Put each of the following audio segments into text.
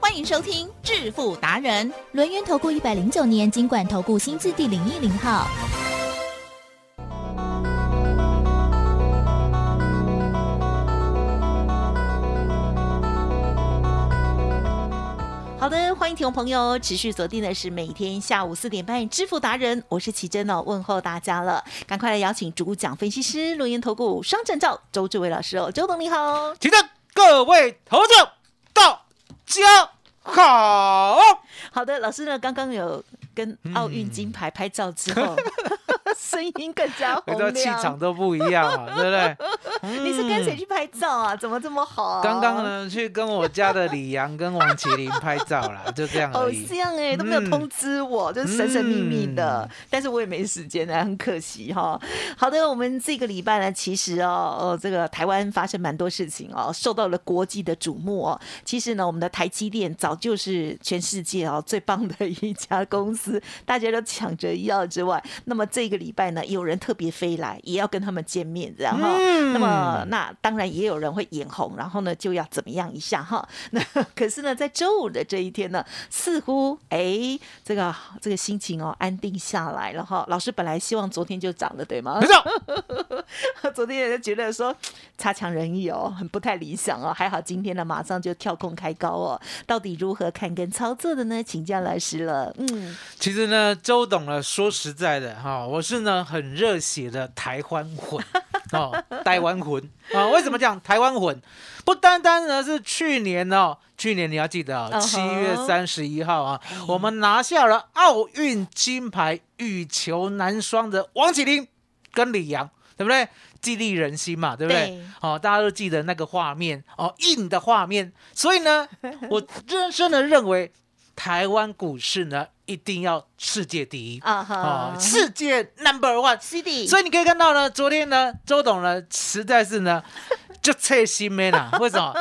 欢迎收听致富达人，轮源投顾一百零九年经管投顾新字第零一零号。好的，欢迎听众朋友持续锁定的是每天下午四点半《致富达人》，我是奇珍哦，问候大家了，赶快来邀请主讲分析师、录音投顾双证照周志伟老师哦，周董你好，奇珍，各位投资者大家好，好的，老师呢刚刚有跟奥运金牌拍照之后。声音更加 洪亮，气场都不一样啊，对不对？你是跟谁去拍照啊？怎么这么好？刚刚呢，去跟我家的李阳跟王麒麟拍照啦，就这样而已。这样哎，都没有通知我，就是神神秘秘的。但是我也没时间呢，很可惜哈。好的，我们这个礼拜呢，其实哦，哦，这个台湾发生蛮多事情哦，受到了国际的瞩目哦。其实呢，我们的台积电早就是全世界哦最棒的一家公司，大家都抢着要之外，那么这个礼拜呢，有人特别飞来，也要跟他们见面，然后，那么那当然也有人会眼红，然后呢就要怎么样一下哈。那 可是呢，在周五的这一天呢，似乎哎，这个这个心情哦安定下来了哈。老师本来希望昨天就涨了，对吗？没错，昨天也觉得说差强人意哦，很不太理想哦。还好今天呢，马上就跳空开高哦。到底如何看跟操作的呢？请教老师了。嗯，其实呢，周董呢，说实在的哈，我是呢。很热血的台湾魂 哦，台湾魂啊！为什么讲台湾魂？不单单呢是去年哦，去年你要记得啊，七月三十一号啊，我们拿下了奥运金牌羽球男双的王启林跟李阳，对不对？激励人心嘛，对不对？哦，大家都记得那个画面哦，硬的画面。所以呢，我认真的认为台湾股市呢。一定要世界第一啊！哈，世界 number one，所以你可以看到呢，昨天呢，周董呢，实在是呢，就切心没了。为什么？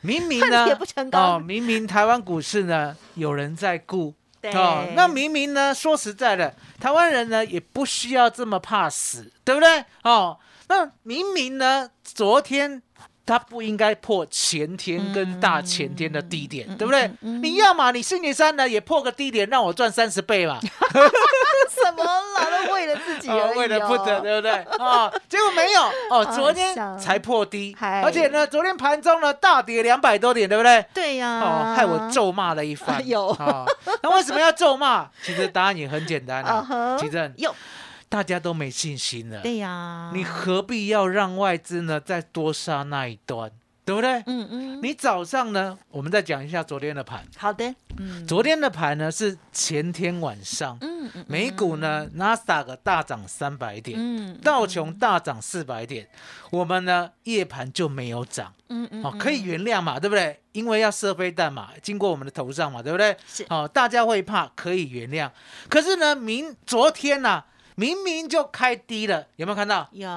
明明呢，哦，明明台湾股市呢，有人在顾，哦，那明明呢，说实在的，台湾人呢，也不需要这么怕死，对不对？哦，那明明呢，昨天。它不应该破前天跟大前天的低点，对不对？你要嘛，你星期三呢也破个低点，让我赚三十倍嘛？什么啦？都为了自己而已，为了不得，对不对？啊，结果没有哦，昨天才破低，而且呢，昨天盘中呢大跌两百多点，对不对？对呀，哦，害我咒骂了一番。有，那为什么要咒骂？其实答案也很简单啊，其实有。大家都没信心了，对呀，你何必要让外资呢再多杀那一端，对不对？嗯嗯。你早上呢，我们再讲一下昨天的盘。好的，嗯，昨天的盘呢是前天晚上，嗯嗯，美股呢纳斯达克大涨三百点，嗯，道琼大涨四百点，我们呢夜盘就没有涨，嗯嗯，哦，可以原谅嘛，对不对？因为要射飞弹嘛，经过我们的头上嘛，对不对？是，哦，大家会怕，可以原谅。可是呢，明昨天呢？明明就开低了，有没有看到？有。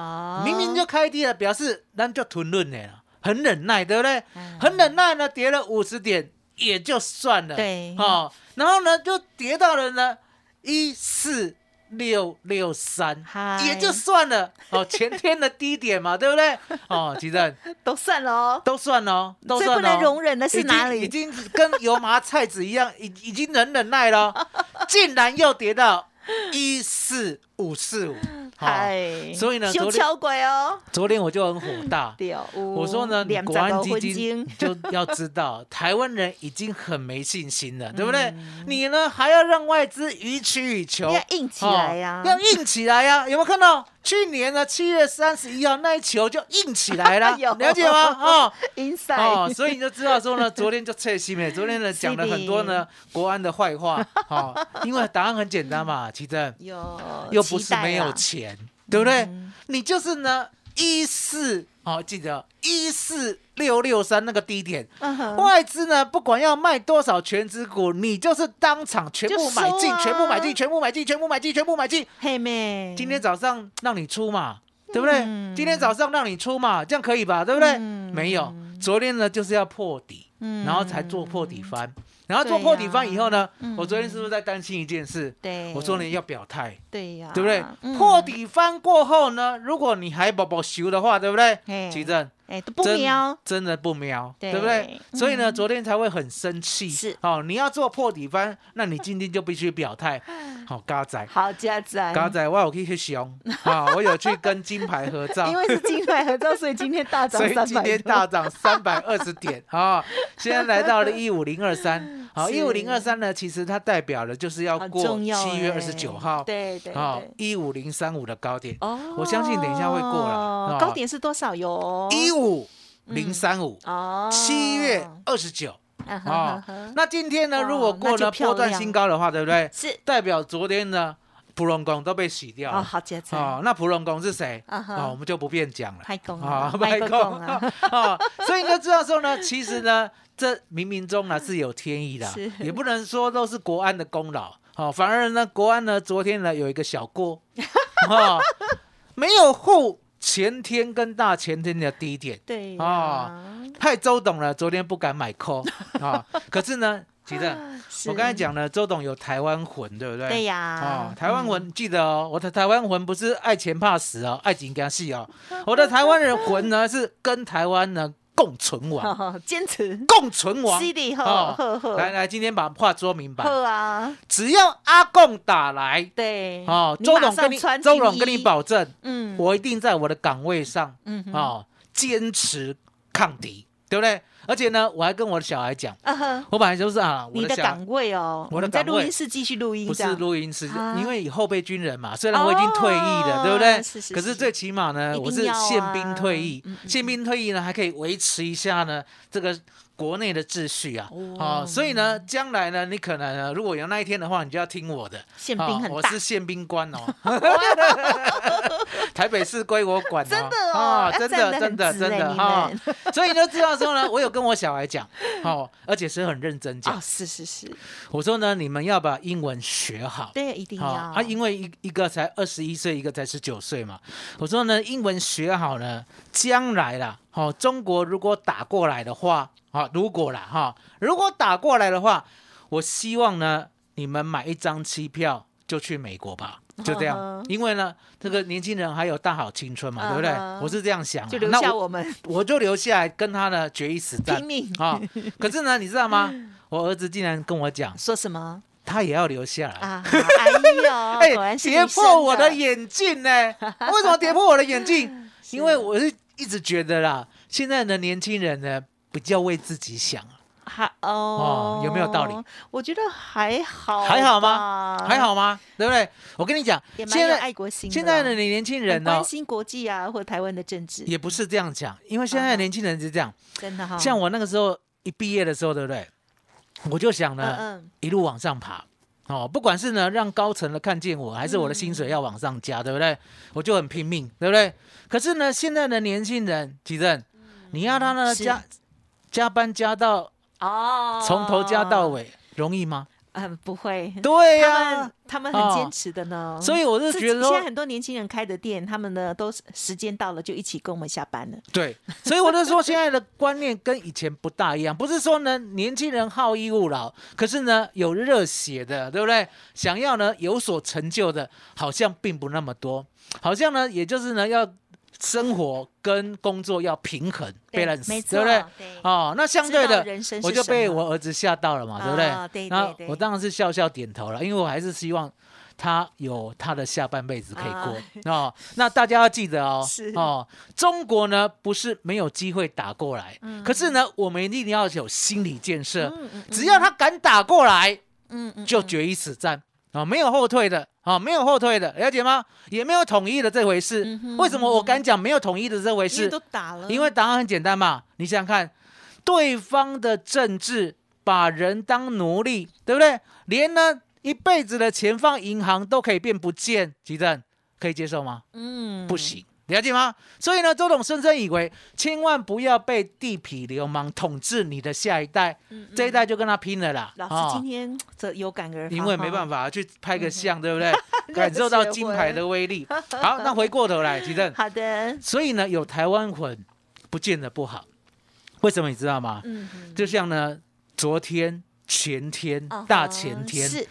明明就开低了，表示那就吞论了，很忍耐，对不对？很忍耐呢，跌了五十点也就算了。对。哦，然后呢，就跌到了呢一四六六三，也就算了。哦，前天的低点嘛，对不对？哦，其实 都算了哦，都算了，都算了。最不能容忍的是哪里？已经跟油麻菜籽一样，已已经能忍耐了，竟然又跌到。一四五四五，嗨，所以呢，昨天鬼哦，昨天我就很火大，我说呢，国安基金就要知道，台湾人已经很没信心了，对不对？你呢还要让外资予取予求，要硬起来呀，要硬起来呀，有没有看到？去年呢七月三十一号那一球就硬起来了，了解吗？哦，inside，哦，所以你就知道说呢，昨天就测西美，昨天呢讲了很多呢国安的坏话，好，因为答案很简单嘛，其实又不是没有钱，对不对？你就是呢一四，哦，记得一四六六三那个低点，嗯外资呢不管要卖多少全资股，你就是当场全部买进，啊全部买进，全部买进，全部买进，全部买进。嘿妹，今天早上让你出嘛，对不对？嗯今天早上让你出嘛，这样可以吧？对不对？嗯没有，昨天呢就是要破底，嗯。然后才做破底翻，然后做破底翻以后呢，嗯。我昨天是不是在担心一件事？对，我说呢要表态，对呀，对不对？嗯。破，底翻过后呢，如果你还宝宝修的话，对不对？嘿。奇正。哎都不真瞄，真的不瞄，对。对不对？所以呢，嗯昨天才会很生气。是。哦，你要做破底翻，那你今天就必须表态。好，嘎仔，好加仔，嘎仔，我有去去熊啊，我有去跟金牌合照。因。为是金牌合照，所以今天大涨 所以，今天大涨三百二十点。啊！现在来到了 一五零二三，好，是一五零二三呢，其实它代表的就是要很过七月二十九号，对对啊对，一五零三五的高点，哦。我相信等一下会过了啊高点是多少哟？一五零三五，哦，七月二十九。啊那今天呢，如果过了波段新高的话，对不对？是。代表昨天呢，普龙宫都被洗掉哦，了。好加载，哦，那普龙宫是谁？啊我们就不便讲了。拍供啊啊，，卖公啊，啊，所以你就知道说呢，其实呢，这冥冥中呢是有天意的，也不能说都是国安的功劳。哦，反而呢，国安呢昨天呢有一个小锅，哦，没有护前天跟大前天的低点，对哦呀，害周董了昨天不敢买 call 啊。可是呢，其实我刚才是讲了，周董有台湾魂，对不对？对呀。哦，，台湾魂记得哦，我的台湾魂不是爱钱怕死哦，爱紧跟戏哦，我的台湾人魂呢是跟台湾呢共存亡，嗯，坚持。共存亡。哦呵呵，来来，今天把话说明白，呵啊，只要阿贡打来，对，哦，周董跟你周董跟你，保证，嗯，我一定在我的岗位上嗯哼，哦坚持抗敌，对不对？而且呢，我还跟我的小孩讲，我本来就是啊，你的岗位哦，我的在录音室继续录音，不是录音室，啊。因为以后备军人嘛，虽然我已经退役了，对不对？哦是是是可是最起码呢，我是要宪兵啊退役，嗯嗯。宪兵退役呢还可以维持一下呢这个国内的秩序啊。哦哦，所以呢，将来呢，你可能呢，如果有那一天的话，你就要听我的。宪兵哦很大我是宪兵官哦，台北市归我管哦。真的哦啊，真的真的真的哈们。所以你就知道说呢，我有跟我小孩讲，哦，而且是很认真讲哦，。是是是，我说呢，你们要把英文学好。对，一定要好啊，因为一一个才二十一岁，一个才十九岁嘛。我说呢，英文学好呢，将来啦，好、中国如果打过来的话，好、如果啦哈、如果打过来的话，我希望呢，你们买一张机票就去美国吧，就这样。因为呢，这个年轻人还有大好青春嘛，对不对我是这样想啊、就留下我们 我就留下来跟他呢决一死战拼命。啊、可是呢，你知道吗？我儿子竟然跟我讲，说什么他也要留下来。啊？哎呦，哎跌破我的的眼镜呢？为什么跌破我的眼镜？因为我是一直觉得啦，现在的年轻人呢，比较为自己想，还哦哦有没有道理？我觉得还好，还好吗？还，好吗？对不对？我跟你讲现在爱国心。现在的年轻人呢很关，心国际啊，或台湾的政治，也不是这样讲，因为现在的年轻人是这样。真的哈。像我那个时候一毕业的时候，对不对？我就想嗯呢，嗯，一路往上爬。哦，不管是呢让高层的看见我，还是我的薪水要往上加，对不对？我就很拼命，对不对？可是呢，现在的年轻人，吉正，你要他呢加加班加到哦，从头加到，尾，容易吗？嗯，不会。对他呀、们他们很坚持的呢，所以我就觉得说现在很多年轻人开的店，他们呢都是时间到了就一起跟我们下班了。对，所以我就说现在的观念跟以前不大一样，不是说呢年轻人好逸恶劳，可是呢有热血的，对不对？想要呢有所成就的，好像并不那么多，好像呢也就是呢要生活跟工作要平衡对 balance，对不对？对。哦，那相对的，我就被我儿子吓到了嘛，对不啊对对？那对。对我当然是笑笑点头了，因为我还是希望他有他的下半辈子可以过、哦。那大家要记得哦哦，中国呢不是没有机会打过来，可是呢，我们一定要有心理建设，嗯嗯只要他敢打过来，嗯嗯，就决一死战啊、哦，没有后退的啊、哦，没有后退的，了解吗？也没有统一的这回事。嗯为什么我敢讲没有统一的这回事？因为都打了，因为答案很简单嘛，你想想看，对方的政治把人当奴隶，对不对？连呢一辈子的钱放银行都可以变不见，吉正可以接受吗？嗯不行了解吗？所以呢，周董深深以为，千万不要被地痞流氓统治你的下一代，这一代就跟他拼了啦。老哦师今天这有感而发，因为没办法。去拍个相，对不对？感受到金牌的威力。好，那回过头来，其正，好的，所以呢，有台湾魂不见得不好。为什么你知道吗？嗯哼，就像呢，昨天、前天嗯、大前天，是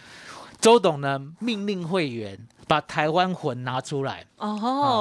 周董呢命令会员把台湾魂拿出来。哦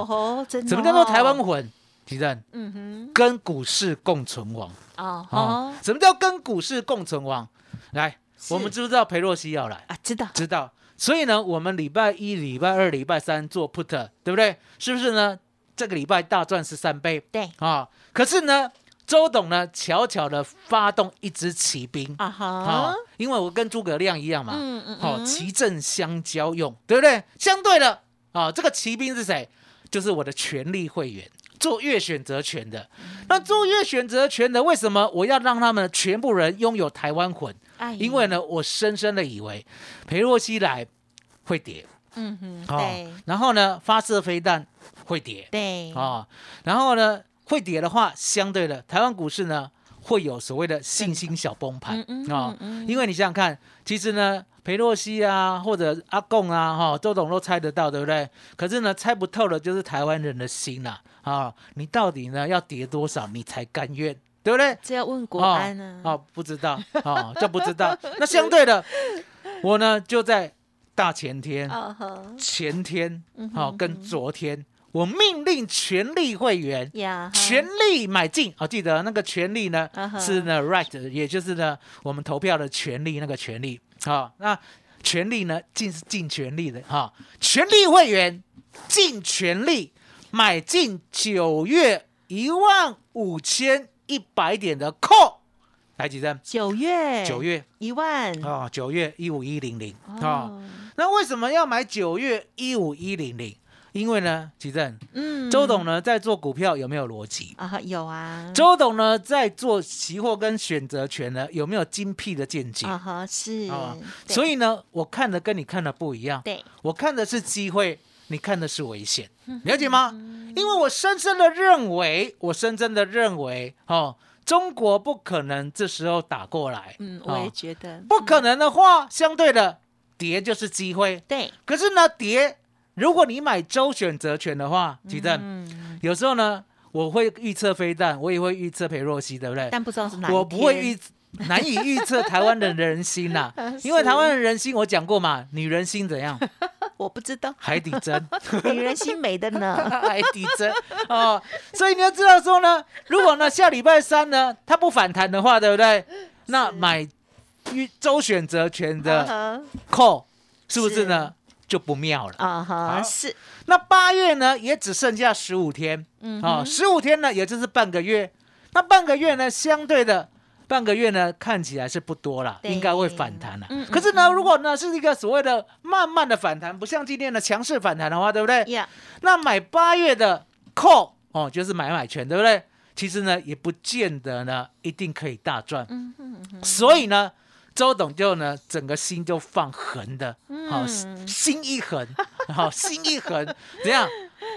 吼，真的哦。什么叫做台湾魂？其正，嗯哼，跟股市共存亡。哦啊吼，什么叫跟股市共存亡？来，我们知不知道裴洛西要来？啊，知道，知道。所以呢，我们礼拜一、礼拜二、礼拜三做 put，对不对？是不是呢？这个礼拜大赚十三倍对啊！可是呢，周董呢悄悄的发动一支骑兵。啊啊哈，，因为我跟诸葛亮一样嘛，嗯嗯哦，嗯骑阵相交用，对不对？相对的啊，这个骑兵是谁？就是我的权力会员。做月选择权的，嗯。那做月选择权的，为什么我要让他们全部人拥有台湾魂？哎因为呢，我深深的以为裴洛西来会跌，嗯哼，哦对，然后呢，发射飞弹会跌，对，哦，然后呢，会跌的话，相对的，台湾股市呢会有所谓的信心小崩盘啊、因为你想想看，其实呢，裴洛西啊，或者阿贡啊，哈、周董都猜得到，对不对？可是呢，猜不透的就是台湾人的心呐、啊，你到底呢要跌多少你才甘愿，对不对？这要问国安呢。哦，不知道哦，这不知道。那相对的，我呢就在大前天、前天，嗯好、跟昨天，我命令全力会员呀，全力买进。哦，记得那个权利呢是呢 right，也就是呢我们投票的权利那个权利。好、那权利呢尽是尽全力的哈、权力会员尽全力买进九月一万五千一百点的 call，来几针？九月，九月一万哦，九月一五一零零啊。哦，那为什么要买九月一五一零零？因为呢，奇正，嗯周董呢在做股票有没有逻辑？啊有啊，周董呢在做期货跟选择权呢有没有精辟的见解？啊哈是啊，所以呢，我看的跟你看的不一样。对，我看的是机会，你看的是危险，了解嗯吗？因为我深深的认为，我深深的认为，哦，中国不可能这时候打过来，嗯，哦我也觉得不可能的话，相对的跌就是机会。对，可是呢，跌，如果你买周选择权的话，吉正，嗯，有时候呢，我会预测飞弹，我也会预测裴若曦，对不对？但不知道是哪我不会天预，难以预测台湾的人心呐、因为台湾的人心，我讲过嘛，女人心怎样？我不知道，海底针，女人心美的呢，海底针。哦。所以你要知道说呢，如果呢下礼拜三呢它不反弹的话，对不对？那买预周选择权的啊 call 是不是呢就不妙了啊？哈是，那八月呢，也只剩下十五天，嗯啊，十五天呢，也就是半个月。那半个月呢，相对的半个月呢，看起来是不多了，应该会反弹了。嗯嗯可是呢，如果呢是一个所谓的慢慢的反弹，不像今天的强势反弹的话，对不对？呀，那买八月的 call 哦，就是买买权，对不对？其实呢，也不见得呢一定可以大赚。嗯所以呢，周董就呢整个心就放横的，好、嗯心一横，好心一横，怎样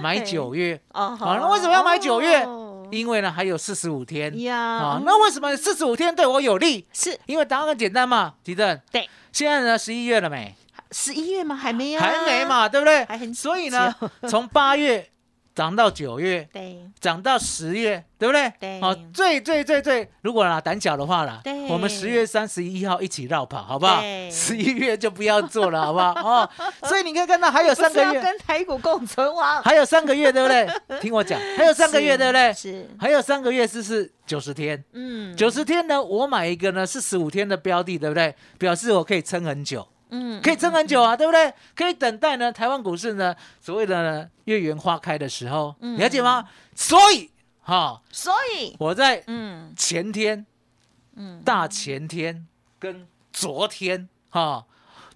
买九月？哦好，那为什么要买九月哦因为呢还有四十五天呀啊，，那为什么四十五天对我有利？是因为答案很简单嘛，提正。对，现在呢十一月了没？十一月吗？还没啊，还没，嘛，对不对？还很所以呢，从八月涨到九月，对，涨到十月，对不对？对好，最最最最，如果啦胆小的话啦，对我们十月三十一号一起绕跑，好不好？十一月就不要做了，好不好？哦，所以你可以看到还有三个月，跟台股共存亡，还有三个月，对不对？听我讲，还有三个月，是对不对？是，还有三个月是是九十天，嗯，九十天呢，我买一个呢是十五天的标的，对不对？表示我可以撑很久。嗯可以撑很久啊，对不对？可以等待呢，台湾股市呢，所谓的呢月圆花开的时候，嗯。了解吗？所以哈、所以，我在嗯。前天、嗯，大前天跟昨天哈、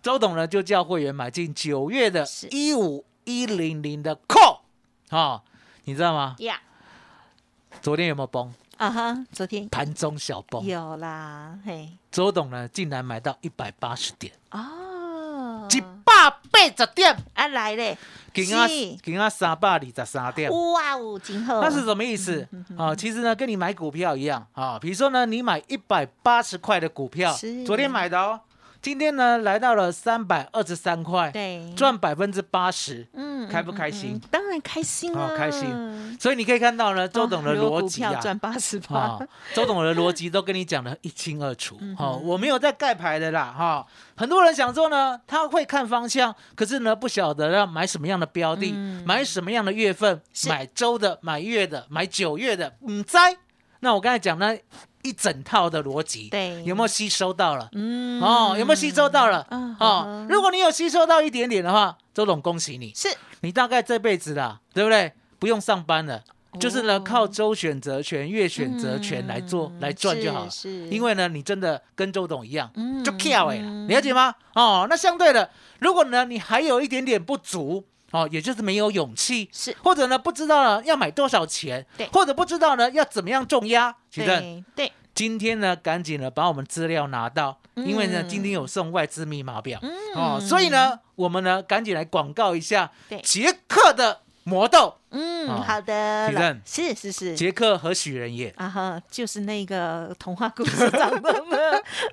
周董呢就叫会员买进九月的是。一五一零零的 call 哈、你知道吗？呀，昨天有没有崩？啊哈，昨天。盘中小崩，有啦，嘿，周董呢竟然买到一百八十点，哦，一百八十点。啊来嘞，给他是给他三百二十三点。哇哦，真好那是什么意思啊？其实呢，跟你买股票一样啊。比如说呢，你买一百八十块的股票，昨天买的哦，今天呢来到了三百二十三块，对赚百分之八十，嗯开不开心当然开心啊，哦开心所以你可以看到呢，周董的逻辑啊。票赚八十趴啊，，周董的逻辑都跟你讲的一清二楚。好、我没有在盖牌的啦。哈、很多人想说呢，他会看方向，可是呢，不晓得要买什么样的标的，买什么样的月份，是买周的，买月的，买九月的，嗯，在。那我刚才讲那，一整套的逻辑，对有没有吸收到了？嗯哦，有没有吸收到了？嗯哦嗯，如果你有吸收到一点点的话，周董恭喜你，是你大概这辈子啦，对不对？不用上班了，就是呢哦靠周选择权、月选择权来做、嗯来赚就好了。因为呢，你真的跟周董一样，嗯就跳哎，了解吗？哦，那相对的，如果呢你还有一点点不足。哦，也就是没有勇气，是。或者呢不知道呢要买多少钱对，或者不知道呢要怎么样重压。徐正，对对，今天呢赶紧呢把我们资料拿到，因为呢嗯今天有送外资密码表，哦，所以呢我们呢赶紧来广告一下对。捷克的魔豆，嗯，哦好的，提振是是是。杰克何许人也？啊哈，就是那个童话故事长的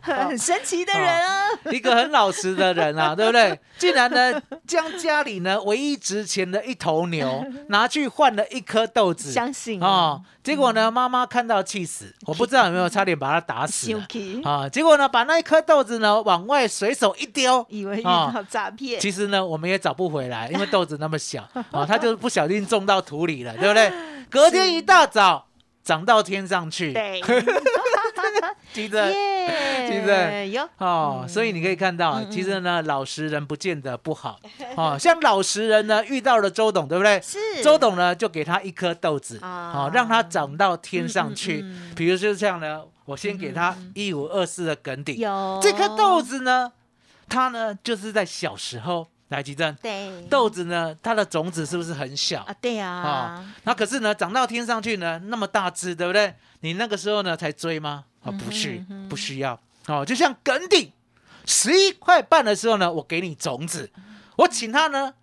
很 神奇的人啊！一个很老实的人啊，对不对？竟然呢，将家里呢唯一值钱的一头牛 拿去换了一颗豆子，相信哦，结果呢，妈妈看到气死，我不知道有没有差点把他打死啊！结果呢，把那一颗豆子呢往外随手一丢，以为遇啊到诈骗，其实呢，我们也找不回来，因为豆子那么小啊，他就是不小心种到土里了，对不对？隔天一大早长到天上去，对，记得 耶，记得有哦，所以你可以看到，嗯其实呢，老实人不见得不好哦。像老实人呢，遇到了周董，对不对？是。周董呢，就给他一颗豆子，啊。哦，让他长到天上去。比如说这样呢，我先给他一五二四的梗顶，有。这颗豆子呢，他呢就是在小时候来吉正对豆子呢，它的种子是不是很小啊，对啊啊，？那可是呢，长到天上去呢，那么大只，对不对？你那个时候呢才追吗？啊，不是，不需要哦。就像梗顶十一块半的时候呢，我给你种子，我请他呢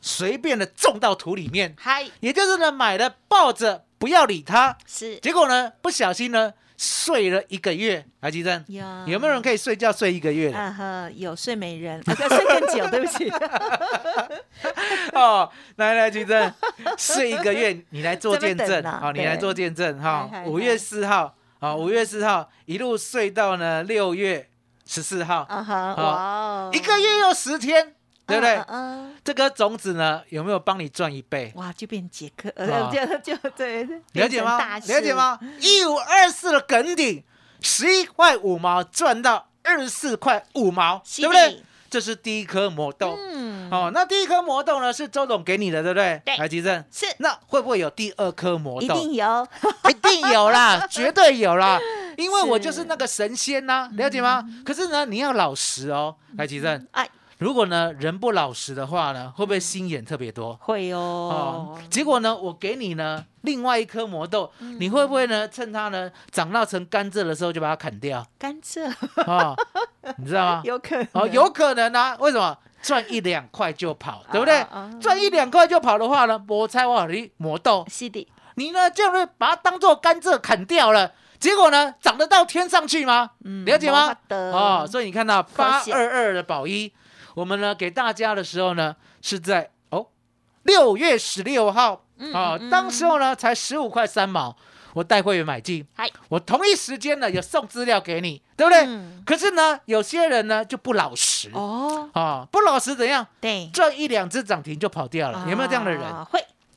随便的种到土里面，嗨，也就是呢买了抱着不要理它，是结果呢不小心呢睡了一个月。来，吉正，有有没有人可以睡觉睡一个月的？啊哈，有睡美人，啊，睡更久，对不起，哦，来来，吉正，睡一个月，你来做见证。好，你来做见证哈。五月四号，啊，五月四号一路睡到呢六月十四号，啊哈，好哇哦，一个月又十天，对不对？嗯这颗种子呢，有没有帮你赚一倍？哇，就变杰克，啊 呃，就就对，了解吗？了解？吗？一五二四的梗顶，十一块五毛赚到二十四块五毛，是对不对的？这是第一颗魔豆。嗯，哦，那第一颗魔豆呢是周董给你的，对不对？对来，吉正，是那会不会有第二颗魔豆？一定有，一定有啦，绝对有啦，因为我就是那个神仙呐、了解吗？可是呢，你要老实哦，来吉正。哎，如果呢人不老实的话呢，会不会心眼特别多？会哦哦，，结果呢，我给你呢另外一颗魔豆，你会不会呢趁它呢长到成甘蔗的时候就把它砍掉？甘蔗哦，你知道吗？有可能，哦，有可能啊，为什么？赚一两块就跑，对不对啊啊啊？赚一两块就跑的话呢，我猜我你魔豆，是的，你呢就是把它当做甘蔗砍掉了，结果呢长得到天上去吗？嗯了解吗没法？得哦，所以你看到八惜二二的宝一，我们呢给大家的时候呢是在哦六月十六号。嗯哦，当时候呢才十五块三毛，我带会员买进。嗨，我同一时间呢有送资料给你，对不对？嗯。可是呢有些人呢就不老实。哦，啊，不老实怎样？对，赚一两只涨停就跑掉了，有没有这样的人？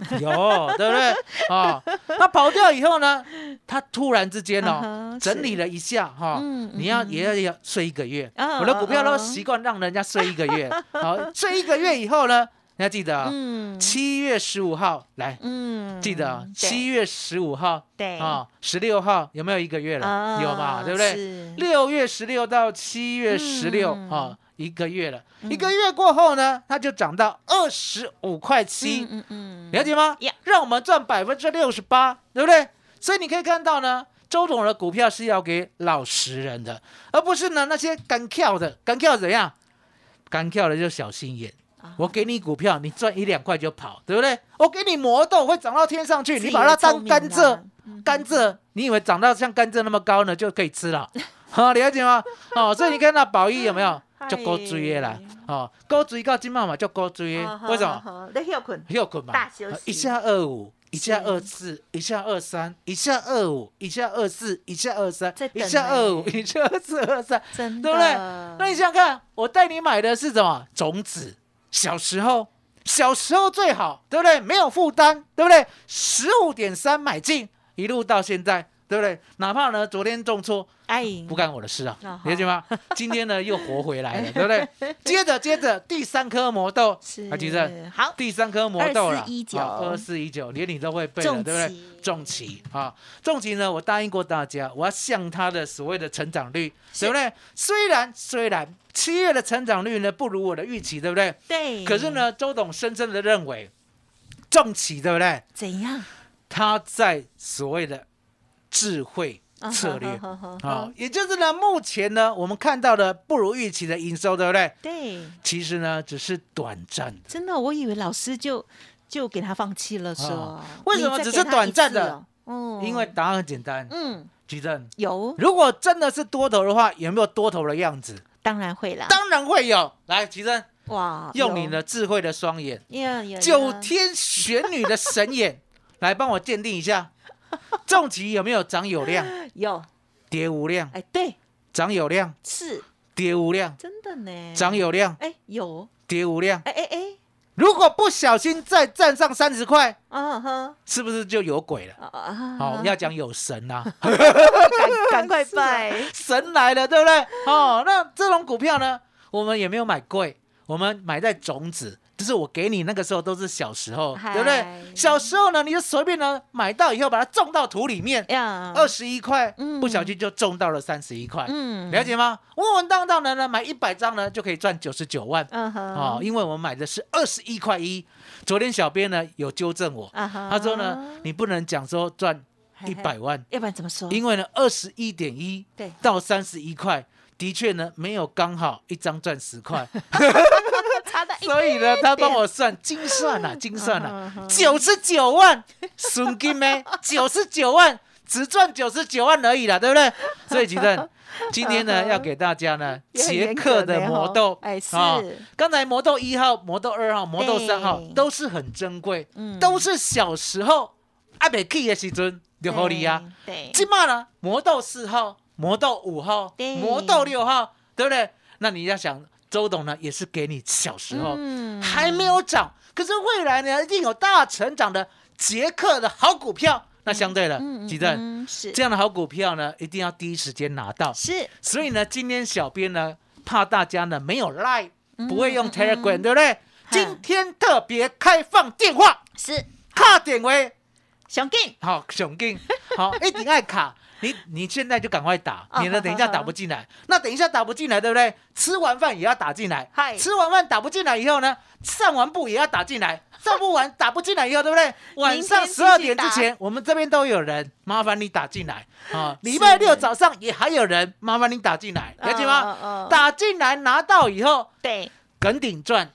有，对不对？啊，那跑掉以后呢，他突然之间啊哦哈，整理了一下哈嗯，你要嗯也要要睡一个月。啊我的股票都习惯让人家睡一个月，好，睡一个月以后呢，你要记得七月十五号来，嗯记得七月十五号对啊，十六号有没有一个月了？啊有嘛，对不对？六月十六到七月十六嗯啊，一个月了。一个月过后呢，它就涨到二十五块七。嗯嗯了解吗让我们赚百分之六十八，对不对？所以你可以看到呢，周董的股票是要给老实人的，而不是呢那些敢跳的。敢跳怎样？敢跳的就小心眼我给你股票，你赚一两块就跑，对不对？我给你魔豆会涨到天上去，你把它当甘蔗啊，甘蔗，你以为长到像甘蔗那么高呢就可以吃了？好，了解吗？哦，所以你看到宝益有没有？就高追的啦，哦，高追到今嘛嘛叫高追的，为什么？么？在休困，休困嘛一下二五，一下二四，一下二三，一下二五，一下二四，一下二三一下二五，欸 一下二四二三，对不对？那你想想看，我带你买的是什么种子？小时候，小时候最好，对不对？没有负担，对不对？十五点三买进，一路到现在，对不对？哪怕呢昨天重挫，哎，不干我的事啊啊，了解吗？今天呢又活回来了，对不对？接着接着第三颗魔豆，是啊，吉正，好，第三颗魔豆了，2419二四一九，连你都会背了，重对不对旗？重旗啊，重旗呢，我答应过大家，我要向它的所谓的成长率，是对不对？虽然虽然七月的成长率呢不如我的预期，对不对？对，可是，呢，周董深深的认为，重旗对不对？怎样？他在所谓的智慧策略。啊哈，啊，也就是呢，目前呢，我们看到的不如预期的营收，对不对？对，其实呢，只是短暂的。真的，我以为老师就就给他放弃了，说啊为什么只是短暂的？哦？哦，因为答案很简单，嗯，吉正，有，如果真的是多头的话，有没有多头的样子？当然会啦，当然会有。来，吉正，哇，用你的智慧的双眼，九天玄女的神眼，来帮我鉴定一下，重疾有没有涨有量，有，跌无量，哎，对，涨有量，是。跌无量，真的呢，涨有量，哎有，跌无量。哎哎哎，如果不小心再站上三十块，啊哈，是不是就有鬼了？啊啊，好、要讲有神呐，赶赶快拜，神来了，对不对？哦，那这种股票呢，我们也没有买贵，我们买在种子，就是我给你那个时候都是小时候，对不对？小时候呢，你就随便呢买到以后，把它种到土里面，呀，二十一块，嗯。不小心就种到了三十一块，嗯。了解吗？稳稳当当的呢，买一百张呢就可以赚九十九万。嗯哼，哦，因为我们买的是二十一块一。昨天小编呢有纠正我，他说呢，你不能讲说赚一百万，要不然怎么说？因为呢二十一点一对。到三十一块，的确呢没有刚好一张赚十块，所以呢他帮我算精算啊，精算啊嗯，九十九万，损金咩？九十九万。只赚九十九万而已啦，对不对？所以吉正今天呢，要给大家呢也很捷克的魔豆，哎是啊刚才魔豆一号、魔豆二号、魔豆三号都是很珍贵，嗯都是小时候阿北 K 的时阵就好你啊。对，今嘛呢，魔豆四号、魔豆五号、对魔豆六号，对不对？那你要想，周董呢也是给你小时候、嗯还没有涨，可是未来呢一定有大成长的捷克的好股票。那相对的，嗯吉正、嗯是这样的好股票呢，一定要第一时间拿到。是所以呢，今天小编呢怕大家呢没有 Line，不会用嗯 Telegram，、嗯对不对？今天特别开放电话，是卡点为熊劲，好熊劲，好一定爱卡。你你现在就赶快打，哦免得等一下打不进来。那等一下打不进来，对不对？吃完饭也要打进来嗨。吃完饭打不进来以后呢，上完步也要打进来。上步完打不进来以后，对不对？晚上十二点之前，我们这边都有人，麻烦你打进来 啊。礼拜六早上也还有人，麻烦你打进来，了解吗？打进来拿到以后，对，梗顶赚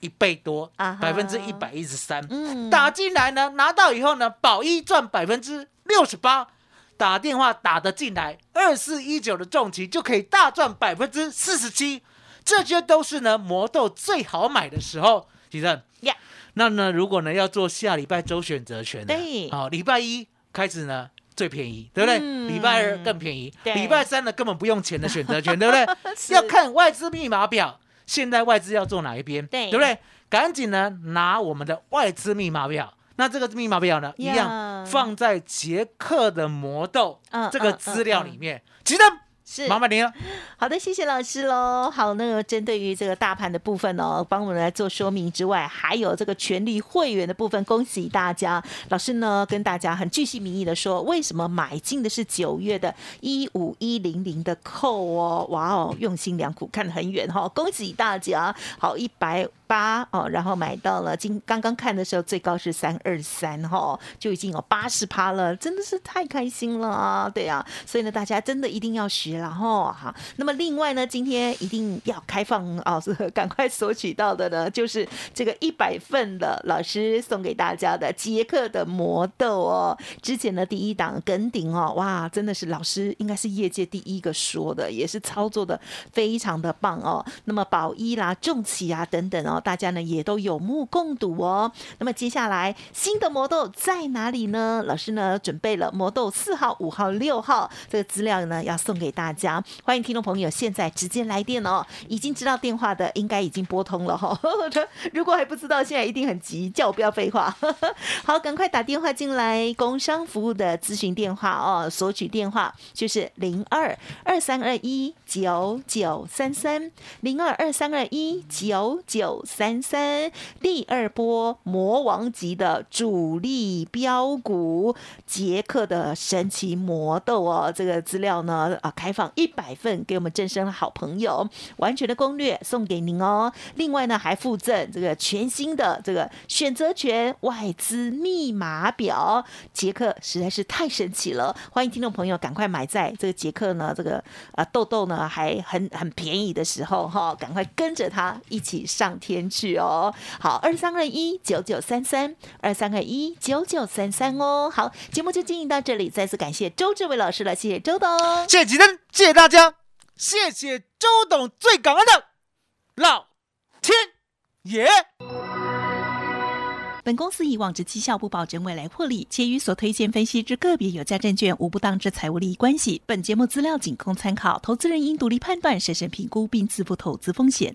一倍多百分之一百一十三。嗯打进来呢，拿到以后呢，保一赚百分之六十八。打电话打得进来，二四一九的重旗就可以大赚百分之四十七，这些都是呢魔豆最好买的时候。其正呀，那呢，如果呢要做下礼拜周选择权好，礼拜一开始呢最便宜，对不对？嗯礼拜二更便宜，对礼拜三呢根本不用钱的选择权，对不对？要看外资密码表，现在外资要做哪一边，对不对？赶紧呢拿我们的外资密码表。那这个密码表呢，一呀样放在杰克的魔豆嗯这个嗯资料嗯里面。记得是麻烦您了。好的，谢谢老师喽。好，那个针对于这个大盘的部分哦，帮我们来做说明之外，还有这个权力会员的部分，恭喜大家！老师呢跟大家很具细民意的说，为什么买进的是九月的一五一零零的扣哦？哇哦，用心良苦，看得很远哈、哦，恭喜大家！好，一百八哦，然后买到了今刚刚看的时候最高是三二三哈，就已经有八十趴了，真的是太开心了啊！对啊，所以呢，大家真的一定要学值，然后哈，那么另外呢，今天一定要开放哦，是 赶快索取到的呢，就是这个一百份的老师送给大家的杰克的魔豆哦。之前的第一档耿鼎哦，哇，真的是老师应该是业界第一个说的，也是操作的非常的棒哦。那么宝一啦、重企啊等等哦，大家呢也都有目共睹哦。那么接下来新的魔豆在哪里呢？老师呢准备了魔豆四号、五号、六号这个资料呢，要送给大家。欢迎听众朋友现在直接来电哦，已经知道电话的应该已经拨通了哈。如果还不知道，现在一定很急，叫我不要废话。好，赶快打电话进来，工商服务的咨询电话哦，索取电话就是零二二三二一九九三三零二二三二一九九三三。第二波魔王级的主力标股，杰克的神奇魔豆哦，这个资料呢啊，开放一百份给我们正生的好朋友，完全的攻略送给您哦。另外呢，还附赠这个全新的这个选择权外资密码表，杰克实在是太神奇了。欢迎听众朋友赶快买在这个杰克呢，这个啊豆豆呢还很很便宜的时候哈，赶快跟着他一起上天去哦。好，二三二一九九三三，二三二一九九三三哦。好，节目就进行到这里，再次感谢周志伟老师了，谢谢周董，谢谢吉登，谢谢大家，谢谢周董，最感恩的老天爷。本公司以往之绩效不保证未来获利，且与所推荐分析之个别有价证券无不当之财务利益关系。本节目资料仅供参考，投资人应独立判断、审慎评估并自负投资风险。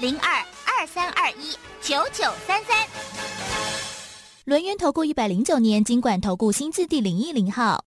零二二三二一九九三三。轮源投顾一百零九年金管投顾新字第零一零号。